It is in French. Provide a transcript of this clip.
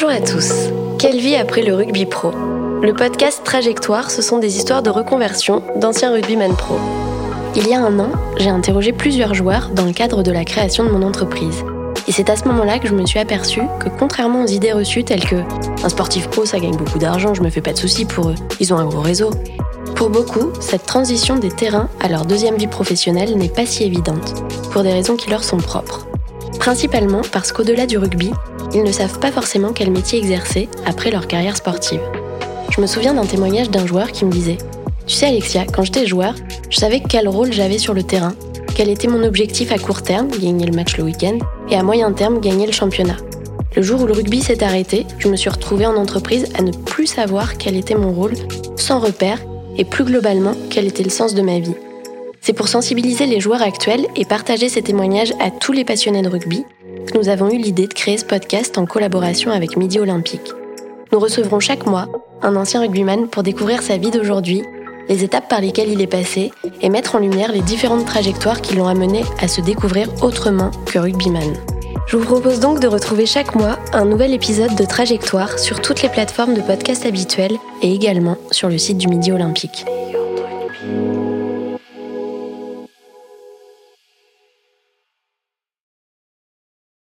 Bonjour à tous. Quelle vie après le rugby pro? Le podcast Trajectoire, ce sont des histoires de reconversion d'anciens rugbyman pro. Il y a un an, j'ai interrogé plusieurs joueurs dans le cadre de la création de mon entreprise. Et c'est à ce moment-là que je me suis aperçu que contrairement aux idées reçues telles que un sportif pro ça gagne beaucoup d'argent, je me fais pas de soucis pour eux, ils ont un gros réseau. Pour beaucoup, cette transition des terrains à leur deuxième vie professionnelle n'est pas si évidente, pour des raisons qui leur sont propres. Principalement parce qu'au-delà du rugby, ils ne savent pas forcément quel métier exercer après leur carrière sportive. Je me souviens d'un témoignage d'un joueur qui me disait Tu sais, Alexia, quand j'étais joueur, je savais quel rôle j'avais sur le terrain, quel était mon objectif à court terme, gagner le match le week-end, et à moyen terme, gagner le championnat. Le jour où le rugby s'est arrêté, je me suis retrouvée en entreprise à ne plus savoir quel était mon rôle, sans repère, et plus globalement, quel était le sens de ma vie. C'est pour sensibiliser les joueurs actuels et partager ces témoignages à tous les passionnés de rugby que nous avons eu l'idée de créer ce podcast en collaboration avec Midi Olympique. Nous recevrons chaque mois un ancien rugbyman pour découvrir sa vie d'aujourd'hui, les étapes par lesquelles il est passé et mettre en lumière les différentes trajectoires qui l'ont amené à se découvrir autrement que rugbyman. Je vous propose donc de retrouver chaque mois un nouvel épisode de Trajectoire sur toutes les plateformes de podcast habituelles et également sur le site du Midi Olympique.